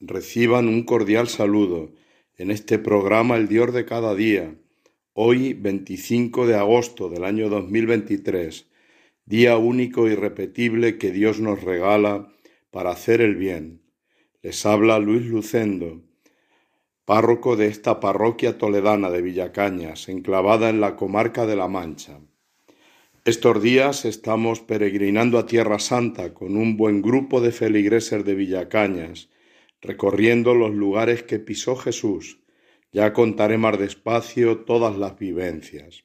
reciban un cordial saludo en este programa El Dios de cada día, hoy 25 de agosto del año 2023, día único y repetible que Dios nos regala para hacer el bien. Les habla Luis Lucendo, párroco de esta parroquia toledana de Villacañas, enclavada en la comarca de La Mancha. Estos días estamos peregrinando a Tierra Santa con un buen grupo de feligreses de Villacañas, recorriendo los lugares que pisó Jesús. Ya contaré más despacio todas las vivencias.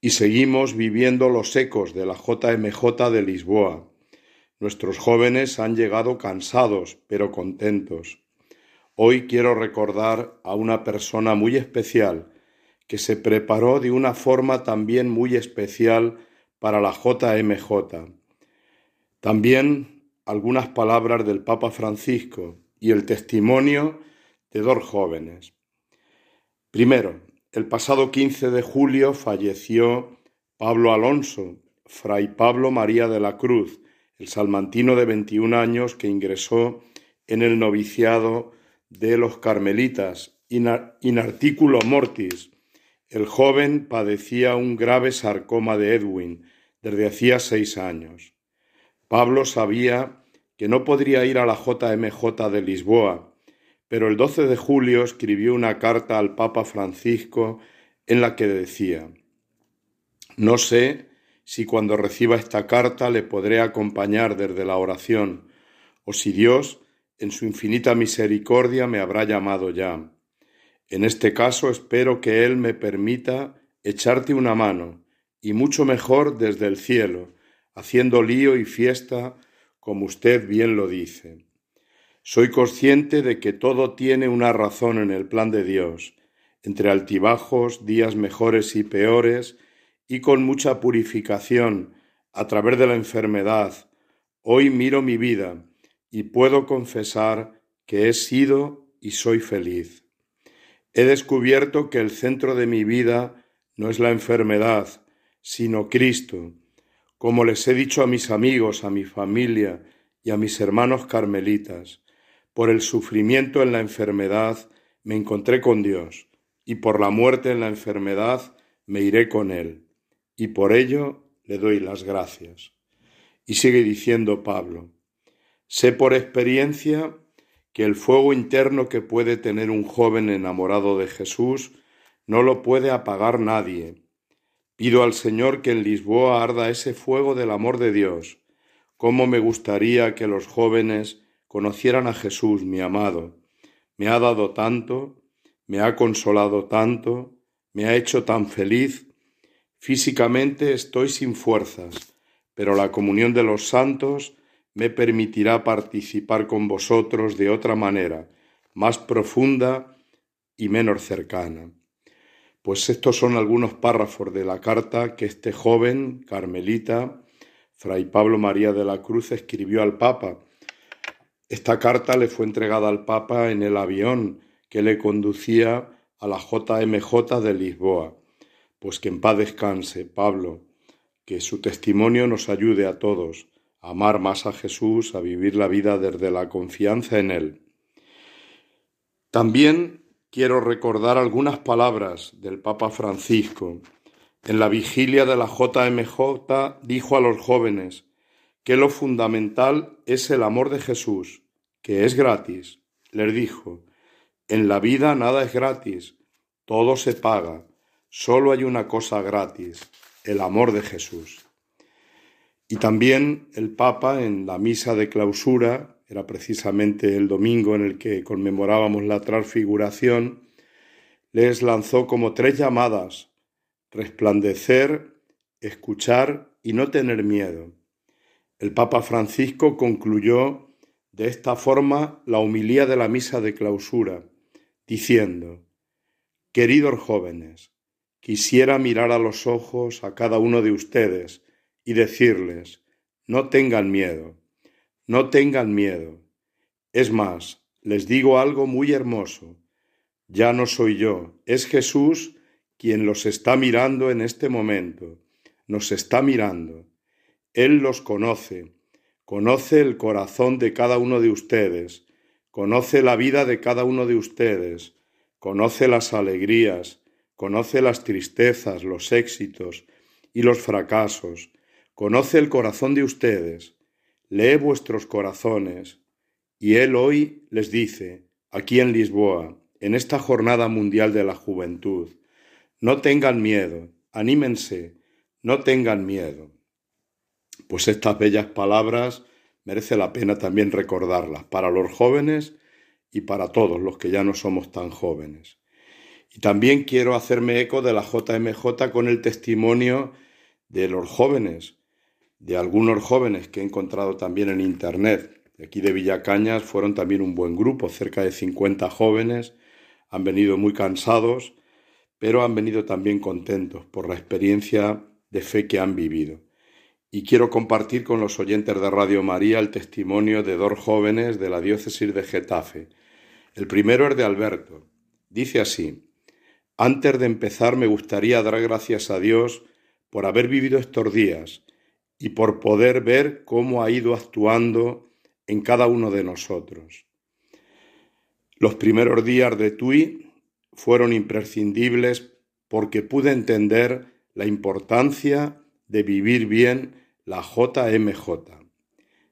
Y seguimos viviendo los ecos de la JMJ de Lisboa. Nuestros jóvenes han llegado cansados, pero contentos. Hoy quiero recordar a una persona muy especial, que se preparó de una forma también muy especial para la JMJ. También algunas palabras del Papa Francisco y el testimonio de dos jóvenes. Primero, el pasado 15 de julio falleció Pablo Alonso, fray Pablo María de la Cruz, el salmantino de 21 años que ingresó en el noviciado de los carmelitas in, articulo mortis el joven padecía un grave sarcoma de Edwin desde hacía seis años. Pablo sabía que no podría ir a la JMJ de Lisboa, pero el 12 de julio escribió una carta al Papa Francisco en la que decía No sé si cuando reciba esta carta le podré acompañar desde la oración, o si Dios, en su infinita misericordia, me habrá llamado ya. En este caso espero que Él me permita echarte una mano, y mucho mejor desde el cielo, haciendo lío y fiesta, como usted bien lo dice. Soy consciente de que todo tiene una razón en el plan de Dios, entre altibajos, días mejores y peores, y con mucha purificación, a través de la enfermedad. Hoy miro mi vida y puedo confesar que he sido y soy feliz. He descubierto que el centro de mi vida no es la enfermedad, sino Cristo. Como les he dicho a mis amigos, a mi familia y a mis hermanos carmelitas, por el sufrimiento en la enfermedad me encontré con Dios, y por la muerte en la enfermedad me iré con Él, y por ello le doy las gracias. Y sigue diciendo Pablo, sé por experiencia que el fuego interno que puede tener un joven enamorado de Jesús no lo puede apagar nadie. Pido al Señor que en Lisboa arda ese fuego del amor de Dios. Cómo me gustaría que los jóvenes conocieran a Jesús, mi amado. Me ha dado tanto, me ha consolado tanto, me ha hecho tan feliz. Físicamente estoy sin fuerzas, pero la comunión de los santos me permitirá participar con vosotros de otra manera, más profunda y menos cercana. Pues estos son algunos párrafos de la carta que este joven carmelita, Fray Pablo María de la Cruz, escribió al Papa. Esta carta le fue entregada al Papa en el avión que le conducía a la JMJ de Lisboa. Pues que en paz descanse, Pablo, que su testimonio nos ayude a todos amar más a Jesús, a vivir la vida desde la confianza en Él. También quiero recordar algunas palabras del Papa Francisco. En la vigilia de la JMJ dijo a los jóvenes que lo fundamental es el amor de Jesús, que es gratis. Les dijo, en la vida nada es gratis, todo se paga, solo hay una cosa gratis, el amor de Jesús. Y también el Papa en la misa de clausura, era precisamente el domingo en el que conmemorábamos la transfiguración, les lanzó como tres llamadas, resplandecer, escuchar y no tener miedo. El Papa Francisco concluyó de esta forma la humilía de la misa de clausura, diciendo, Queridos jóvenes, quisiera mirar a los ojos a cada uno de ustedes y decirles, no tengan miedo, no tengan miedo. Es más, les digo algo muy hermoso. Ya no soy yo, es Jesús quien los está mirando en este momento, nos está mirando. Él los conoce, conoce el corazón de cada uno de ustedes, conoce la vida de cada uno de ustedes, conoce las alegrías, conoce las tristezas, los éxitos y los fracasos, conoce el corazón de ustedes, lee vuestros corazones, y Él hoy les dice, aquí en Lisboa, en esta jornada mundial de la juventud, no tengan miedo, anímense, no tengan miedo. Pues estas bellas palabras merece la pena también recordarlas para los jóvenes y para todos los que ya no somos tan jóvenes. Y también quiero hacerme eco de la JMJ con el testimonio de los jóvenes, de algunos jóvenes que he encontrado también en Internet. De aquí de Villacañas fueron también un buen grupo, cerca de 50 jóvenes, han venido muy cansados, pero han venido también contentos por la experiencia de fe que han vivido. Y quiero compartir con los oyentes de Radio María el testimonio de dos jóvenes de la diócesis de Getafe. El primero es de Alberto. Dice así, antes de empezar me gustaría dar gracias a Dios por haber vivido estos días y por poder ver cómo ha ido actuando en cada uno de nosotros. Los primeros días de Tui fueron imprescindibles porque pude entender la importancia de vivir bien la JMJ.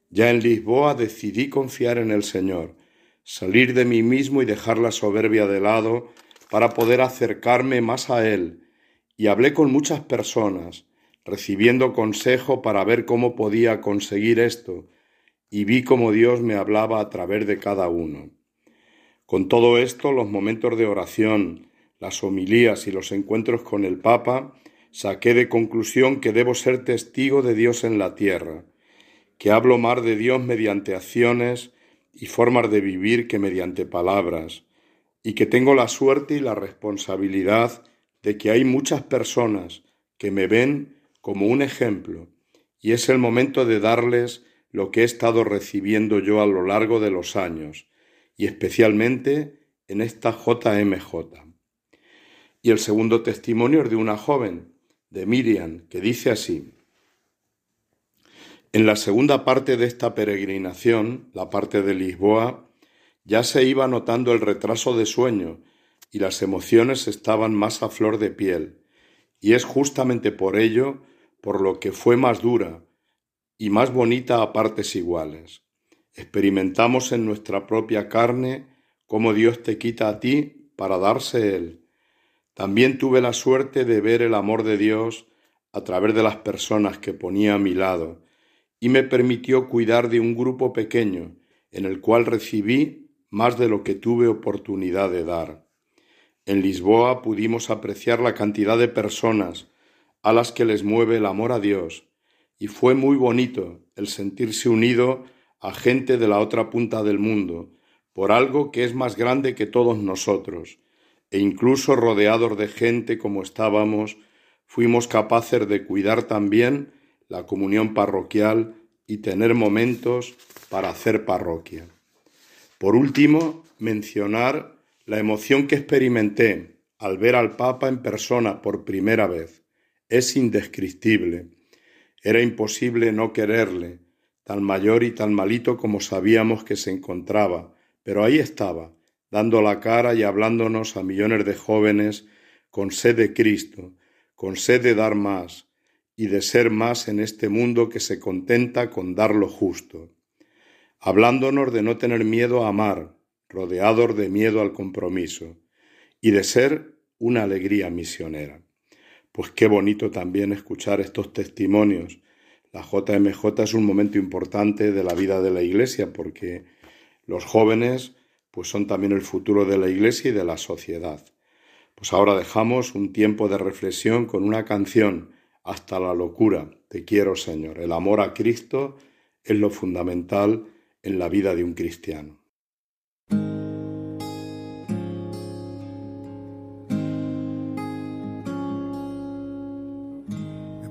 Ya en Lisboa decidí confiar en el Señor, salir de mí mismo y dejar la soberbia de lado para poder acercarme más a Él, y hablé con muchas personas, recibiendo consejo para ver cómo podía conseguir esto, y vi cómo Dios me hablaba a través de cada uno. Con todo esto, los momentos de oración, las homilías y los encuentros con el Papa saqué de conclusión que debo ser testigo de Dios en la tierra, que hablo más de Dios mediante acciones y formas de vivir que mediante palabras, y que tengo la suerte y la responsabilidad de que hay muchas personas que me ven como un ejemplo, y es el momento de darles lo que he estado recibiendo yo a lo largo de los años, y especialmente en esta JMJ. Y el segundo testimonio es de una joven de Miriam, que dice así, en la segunda parte de esta peregrinación, la parte de Lisboa, ya se iba notando el retraso de sueño y las emociones estaban más a flor de piel, y es justamente por ello por lo que fue más dura y más bonita a partes iguales. Experimentamos en nuestra propia carne cómo Dios te quita a ti para darse Él, también tuve la suerte de ver el amor de Dios a través de las personas que ponía a mi lado y me permitió cuidar de un grupo pequeño en el cual recibí más de lo que tuve oportunidad de dar. En Lisboa pudimos apreciar la cantidad de personas a las que les mueve el amor a Dios y fue muy bonito el sentirse unido a gente de la otra punta del mundo por algo que es más grande que todos nosotros e incluso rodeados de gente como estábamos, fuimos capaces de cuidar también la comunión parroquial y tener momentos para hacer parroquia. Por último, mencionar la emoción que experimenté al ver al Papa en persona por primera vez. Es indescriptible. Era imposible no quererle, tan mayor y tan malito como sabíamos que se encontraba, pero ahí estaba, dando la cara y hablándonos a millones de jóvenes con sed de Cristo, con sed de dar más y de ser más en este mundo que se contenta con dar lo justo, hablándonos de no tener miedo a amar, rodeados de miedo al compromiso, y de ser una alegría misionera. Pues qué bonito también escuchar estos testimonios. La JMJ es un momento importante de la vida de la Iglesia porque los jóvenes pues son también el futuro de la Iglesia y de la sociedad. Pues ahora dejamos un tiempo de reflexión con una canción, Hasta la locura, Te quiero Señor. El amor a Cristo es lo fundamental en la vida de un cristiano.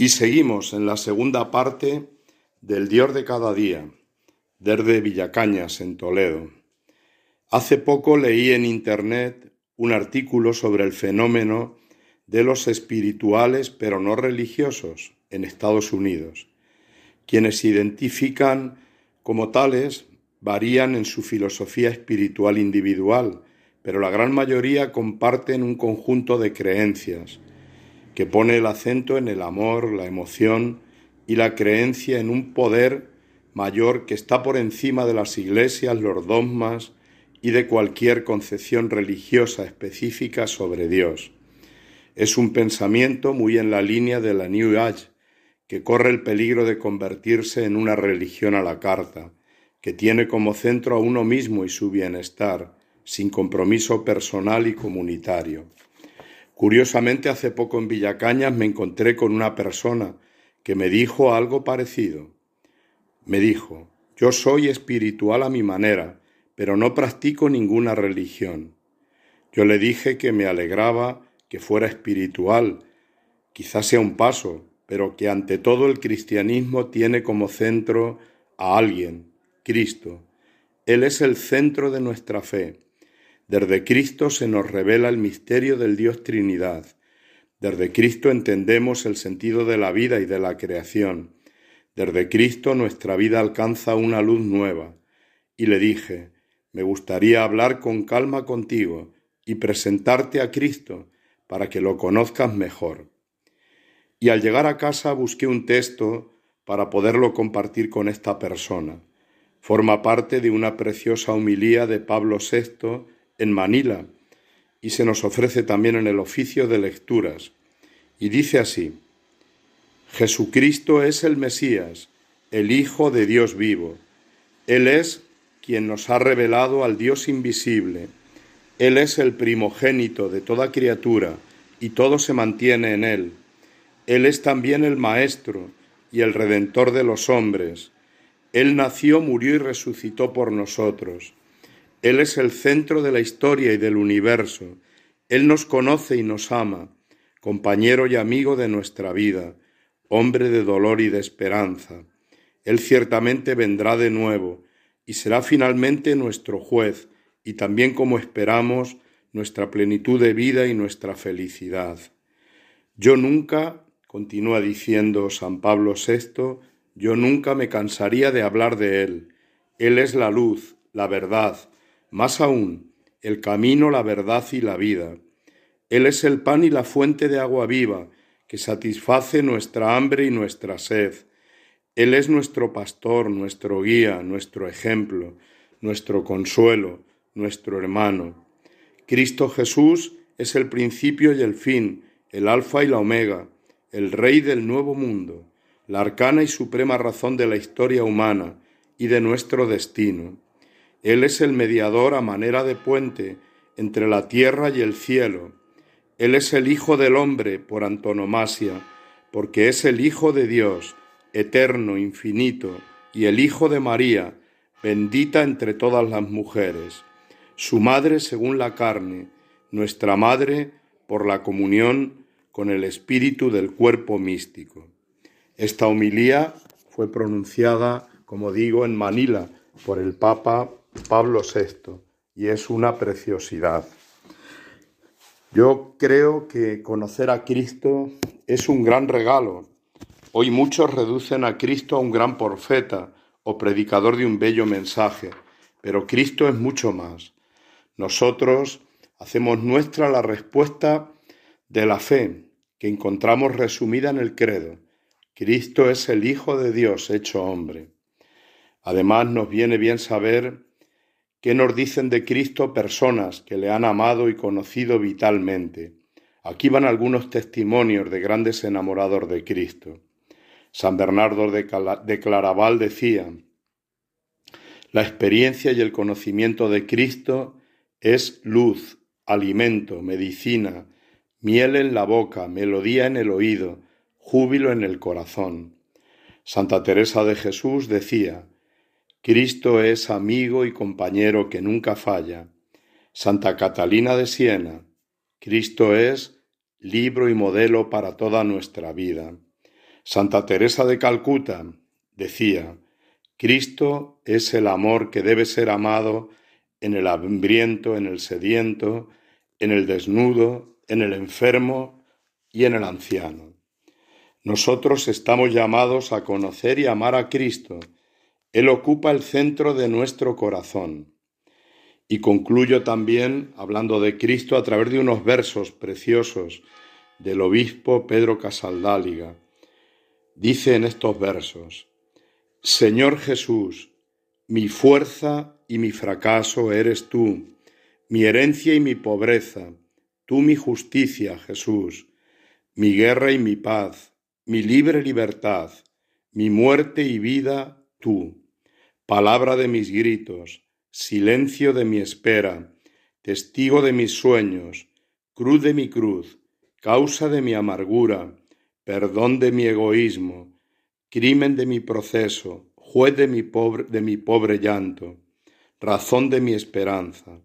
Y seguimos en la segunda parte del Dios de cada día, desde Villacañas, en Toledo. Hace poco leí en Internet un artículo sobre el fenómeno de los espirituales pero no religiosos en Estados Unidos. Quienes se identifican como tales varían en su filosofía espiritual individual, pero la gran mayoría comparten un conjunto de creencias que pone el acento en el amor, la emoción y la creencia en un poder mayor que está por encima de las iglesias, los dogmas y de cualquier concepción religiosa específica sobre Dios. Es un pensamiento muy en la línea de la New Age, que corre el peligro de convertirse en una religión a la carta, que tiene como centro a uno mismo y su bienestar, sin compromiso personal y comunitario. Curiosamente, hace poco en Villacañas me encontré con una persona que me dijo algo parecido. Me dijo, yo soy espiritual a mi manera, pero no practico ninguna religión. Yo le dije que me alegraba que fuera espiritual, quizás sea un paso, pero que ante todo el cristianismo tiene como centro a alguien, Cristo. Él es el centro de nuestra fe. Desde Cristo se nos revela el misterio del Dios Trinidad. Desde Cristo entendemos el sentido de la vida y de la creación. Desde Cristo nuestra vida alcanza una luz nueva. Y le dije, me gustaría hablar con calma contigo y presentarte a Cristo para que lo conozcas mejor. Y al llegar a casa busqué un texto para poderlo compartir con esta persona. Forma parte de una preciosa humilía de Pablo VI en Manila y se nos ofrece también en el oficio de lecturas. Y dice así, Jesucristo es el Mesías, el Hijo de Dios vivo. Él es quien nos ha revelado al Dios invisible. Él es el primogénito de toda criatura y todo se mantiene en Él. Él es también el Maestro y el Redentor de los hombres. Él nació, murió y resucitó por nosotros. Él es el centro de la historia y del universo. Él nos conoce y nos ama, compañero y amigo de nuestra vida, hombre de dolor y de esperanza. Él ciertamente vendrá de nuevo y será finalmente nuestro juez y también como esperamos nuestra plenitud de vida y nuestra felicidad. Yo nunca, continúa diciendo San Pablo VI, yo nunca me cansaría de hablar de Él. Él es la luz, la verdad, más aún, el camino, la verdad y la vida. Él es el pan y la fuente de agua viva, que satisface nuestra hambre y nuestra sed. Él es nuestro pastor, nuestro guía, nuestro ejemplo, nuestro consuelo, nuestro hermano. Cristo Jesús es el principio y el fin, el alfa y la omega, el rey del nuevo mundo, la arcana y suprema razón de la historia humana y de nuestro destino. Él es el mediador a manera de puente entre la tierra y el cielo. Él es el Hijo del hombre por antonomasia, porque es el Hijo de Dios, eterno, infinito, y el Hijo de María, bendita entre todas las mujeres, su madre según la carne, nuestra madre por la comunión con el espíritu del cuerpo místico. Esta homilía fue pronunciada, como digo, en Manila por el Papa Pablo VI y es una preciosidad. Yo creo que conocer a Cristo es un gran regalo. Hoy muchos reducen a Cristo a un gran profeta o predicador de un bello mensaje, pero Cristo es mucho más. Nosotros hacemos nuestra la respuesta de la fe que encontramos resumida en el credo. Cristo es el Hijo de Dios hecho hombre. Además nos viene bien saber qué nos dicen de Cristo personas que le han amado y conocido vitalmente. Aquí van algunos testimonios de grandes enamorados de Cristo. San Bernardo de Claraval decía, la experiencia y el conocimiento de Cristo es luz, alimento, medicina, miel en la boca, melodía en el oído, júbilo en el corazón. Santa Teresa de Jesús decía, Cristo es amigo y compañero que nunca falla. Santa Catalina de Siena, Cristo es libro y modelo para toda nuestra vida. Santa Teresa de Calcuta decía, Cristo es el amor que debe ser amado en el hambriento, en el sediento, en el desnudo, en el enfermo y en el anciano. Nosotros estamos llamados a conocer y amar a Cristo. Él ocupa el centro de nuestro corazón. Y concluyo también hablando de Cristo a través de unos versos preciosos del obispo Pedro Casaldáliga. Dice en estos versos, Señor Jesús, mi fuerza y mi fracaso eres tú, mi herencia y mi pobreza, tú mi justicia, Jesús, mi guerra y mi paz, mi libre libertad, mi muerte y vida, tú, palabra de mis gritos, silencio de mi espera, testigo de mis sueños, cruz de mi cruz, causa de mi amargura, perdón de mi egoísmo, crimen de mi proceso, juez de mi pobre, de mi pobre llanto, razón de mi esperanza.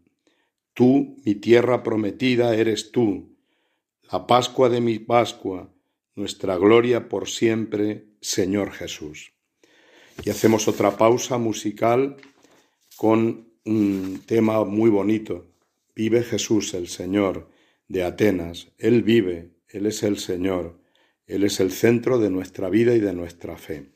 Tú, mi tierra prometida, eres tú, la Pascua de mi Pascua, nuestra gloria por siempre, Señor Jesús. Y hacemos otra pausa musical con un tema muy bonito. Vive Jesús, el Señor, de Atenas. Él vive, Él es el Señor. Él es el centro de nuestra vida y de nuestra fe.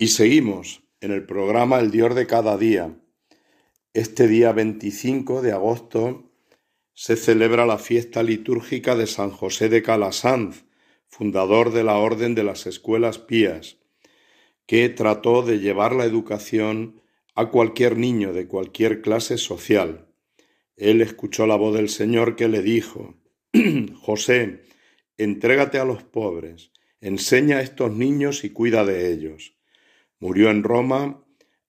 Y seguimos en el programa El Dios de cada día. Este día 25 de agosto se celebra la fiesta litúrgica de San José de Calasanz, fundador de la Orden de las Escuelas Pías, que trató de llevar la educación a cualquier niño de cualquier clase social. Él escuchó la voz del Señor que le dijo, José, entrégate a los pobres, enseña a estos niños y cuida de ellos. Murió en Roma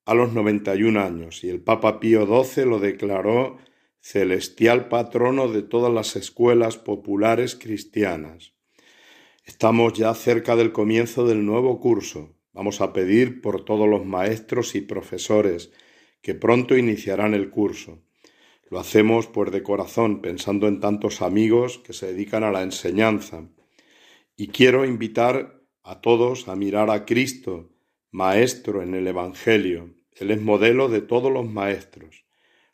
a los 91 años y el Papa Pío XII lo declaró celestial patrono de todas las escuelas populares cristianas. Estamos ya cerca del comienzo del nuevo curso. Vamos a pedir por todos los maestros y profesores que pronto iniciarán el curso. Lo hacemos pues de corazón, pensando en tantos amigos que se dedican a la enseñanza. Y quiero invitar a todos a mirar a Cristo, Maestro en el Evangelio. Él es modelo de todos los maestros.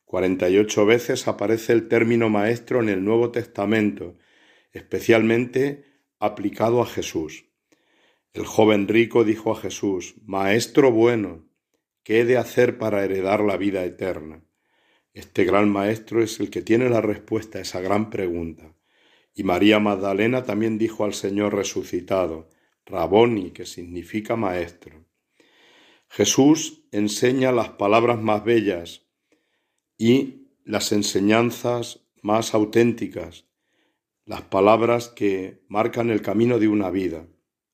Cuarenta y ocho veces aparece el término maestro en el Nuevo Testamento, especialmente aplicado a Jesús. El joven rico dijo a Jesús, Maestro bueno, ¿qué he de hacer para heredar la vida eterna? Este gran maestro es el que tiene la respuesta a esa gran pregunta. Y María Magdalena también dijo al Señor resucitado, Raboni, que significa maestro. Jesús enseña las palabras más bellas y las enseñanzas más auténticas, las palabras que marcan el camino de una vida.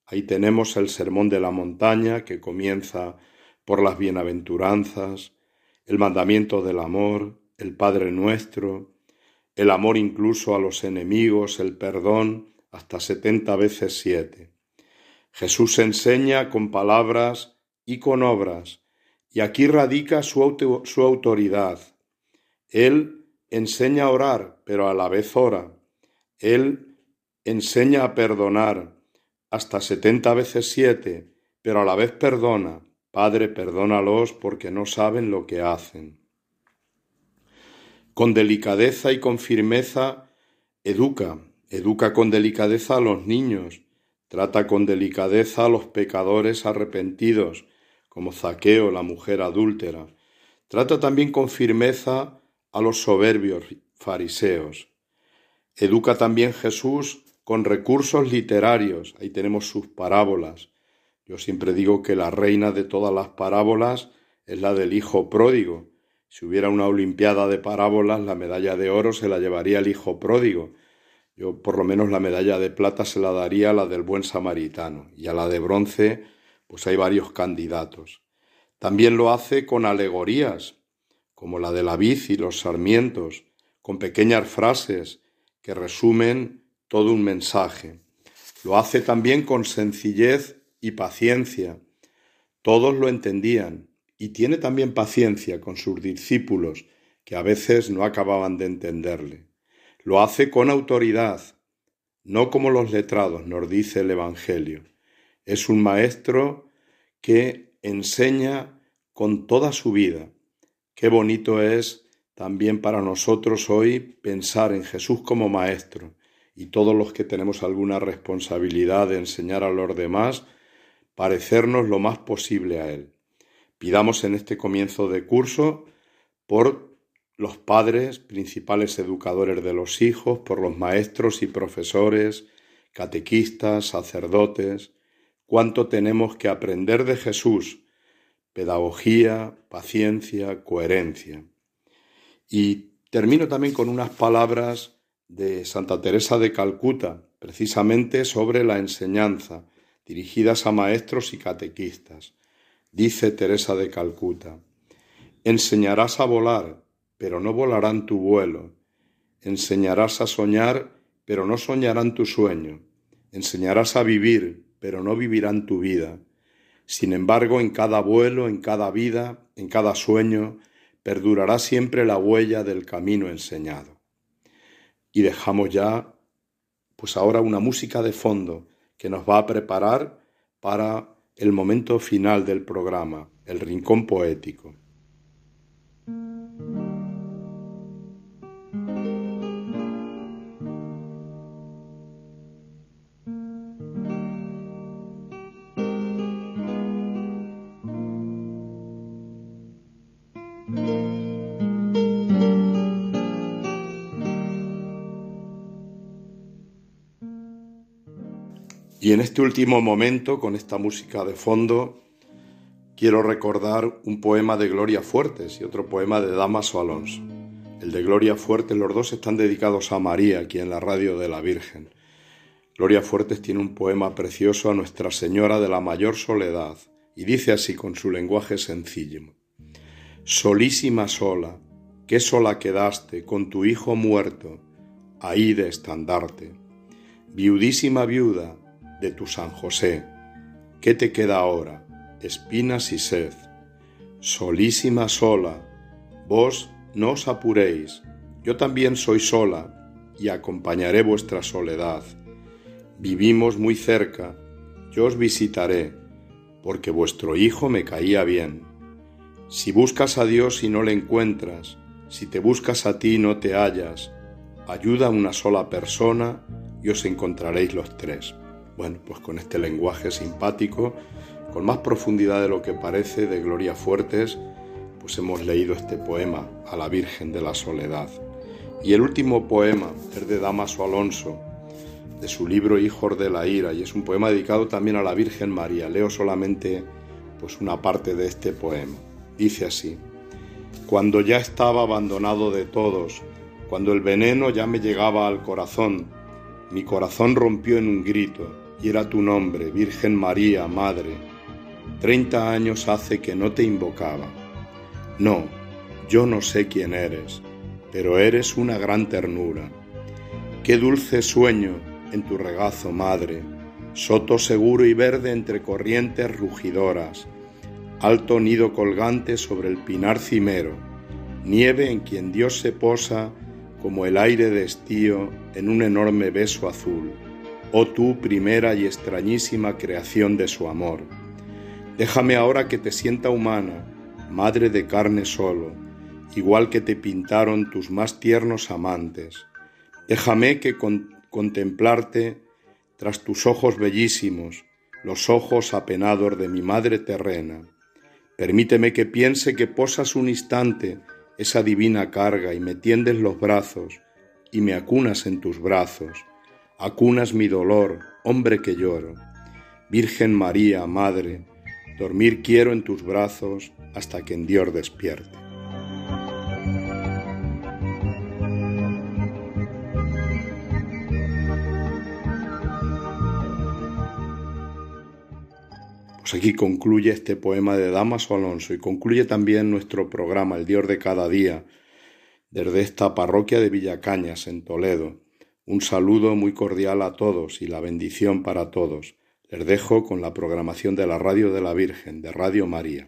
Ahí tenemos el sermón de la montaña que comienza por las bienaventuranzas, el mandamiento del amor, el Padre nuestro, el amor incluso a los enemigos, el perdón, hasta setenta veces siete. Jesús enseña con palabras y con obras, y aquí radica su, autoridad. Él enseña a orar, pero a la vez ora. Él enseña a perdonar hasta setenta veces siete, pero a la vez perdona. Padre, perdónalos porque no saben lo que hacen. Con delicadeza y con firmeza educa, educa con delicadeza a los niños, trata con delicadeza a los pecadores arrepentidos, como Zaqueo, la mujer adúltera. Trata también con firmeza a los soberbios fariseos. Educa también Jesús con recursos literarios. Ahí tenemos sus parábolas. Yo siempre digo que la reina de todas las parábolas es la del hijo pródigo. Si hubiera una olimpiada de parábolas, la medalla de oro se la llevaría el hijo pródigo. Yo por lo menos la medalla de plata se la daría a la del buen samaritano y a la de bronce pues hay varios candidatos. También lo hace con alegorías, como la de la vid y los sarmientos, con pequeñas frases que resumen todo un mensaje. Lo hace también con sencillez y paciencia. Todos lo entendían y tiene también paciencia con sus discípulos que a veces no acababan de entenderle. Lo hace con autoridad, no como los letrados, nos dice el Evangelio. Es un maestro que enseña con toda su vida. Qué bonito es también para nosotros hoy pensar en Jesús como maestro y todos los que tenemos alguna responsabilidad de enseñar a los demás, parecernos lo más posible a Él. Pidamos en este comienzo de curso por los padres, principales educadores de los hijos, por los maestros y profesores, catequistas, sacerdotes, cuánto tenemos que aprender de Jesús, pedagogía, paciencia, coherencia. Y termino también con unas palabras de Santa Teresa de Calcuta, precisamente sobre la enseñanza, dirigidas a maestros y catequistas. Dice Teresa de Calcuta, enseñarás a volar, pero no volarán tu vuelo. Enseñarás a soñar, pero no soñarán tu sueño. Enseñarás a vivir, pero no vivirán tu vida. Sin embargo, en cada vuelo, en cada vida, en cada sueño, perdurará siempre la huella del camino enseñado. Y dejamos ya, pues ahora una música de fondo que nos va a preparar para el momento final del programa, el rincón poético. Y en este último momento, con esta música de fondo, quiero recordar un poema de Gloria Fuertes y otro poema de Damaso Alonso. El de Gloria Fuertes, los dos están dedicados a María, aquí en la radio de la Virgen. Gloria Fuertes tiene un poema precioso a Nuestra Señora de la Mayor Soledad y dice así con su lenguaje sencillo. Solísima sola, qué sola quedaste con tu hijo muerto, ahí de estandarte. Viudísima viuda de tu San José, ¿qué te queda ahora? Espinas y sed. Solísima sola, vos no os apuréis, yo también soy sola y acompañaré vuestra soledad. Vivimos muy cerca, yo os visitaré, porque vuestro hijo me caía bien. Si buscas a Dios y no le encuentras, si te buscas a ti y no te hallas, ayuda a una sola persona y os encontraréis los tres. Bueno, pues con este lenguaje simpático, con más profundidad de lo que parece, de Gloria Fuertes, pues hemos leído este poema a la Virgen de la Soledad. Y el último poema es de Damaso Alonso, de su libro Hijos de la Ira, y es un poema dedicado también a la Virgen María. Leo solamente pues una parte de este poema. Dice así: Cuando ya estaba abandonado de todos, cuando el veneno ya me llegaba al corazón, mi corazón rompió en un grito, y era tu nombre, Virgen María, Madre. Treinta años hace que no te invocaba. No, yo no sé quién eres, pero eres una gran ternura. Qué dulce sueño en tu regazo, madre, soto seguro y verde entre corrientes rugidoras, alto nido colgante sobre el pinar cimero, nieve en quien Dios se posa como el aire de estío en un enorme beso azul, oh tú primera y extrañísima creación de su amor. Déjame ahora que te sienta humana, madre de carne solo, igual que te pintaron tus más tiernos amantes. Déjame que con contemplarte tras tus ojos bellísimos, los ojos apenados de mi madre terrena. Permíteme que piense que posas un instante esa divina carga y me tiendes los brazos y me acunas en tus brazos, acunas mi dolor, hombre que lloro. Virgen María, Madre, dormir quiero en tus brazos hasta que en Dios despierte. Pues aquí concluye este poema de Damaso Alonso y concluye también nuestro programa El Dios de cada día desde esta parroquia de Villacañas en Toledo. Un saludo muy cordial a todos y la bendición para todos. Les dejo con la programación de la Radio de la Virgen, de Radio María.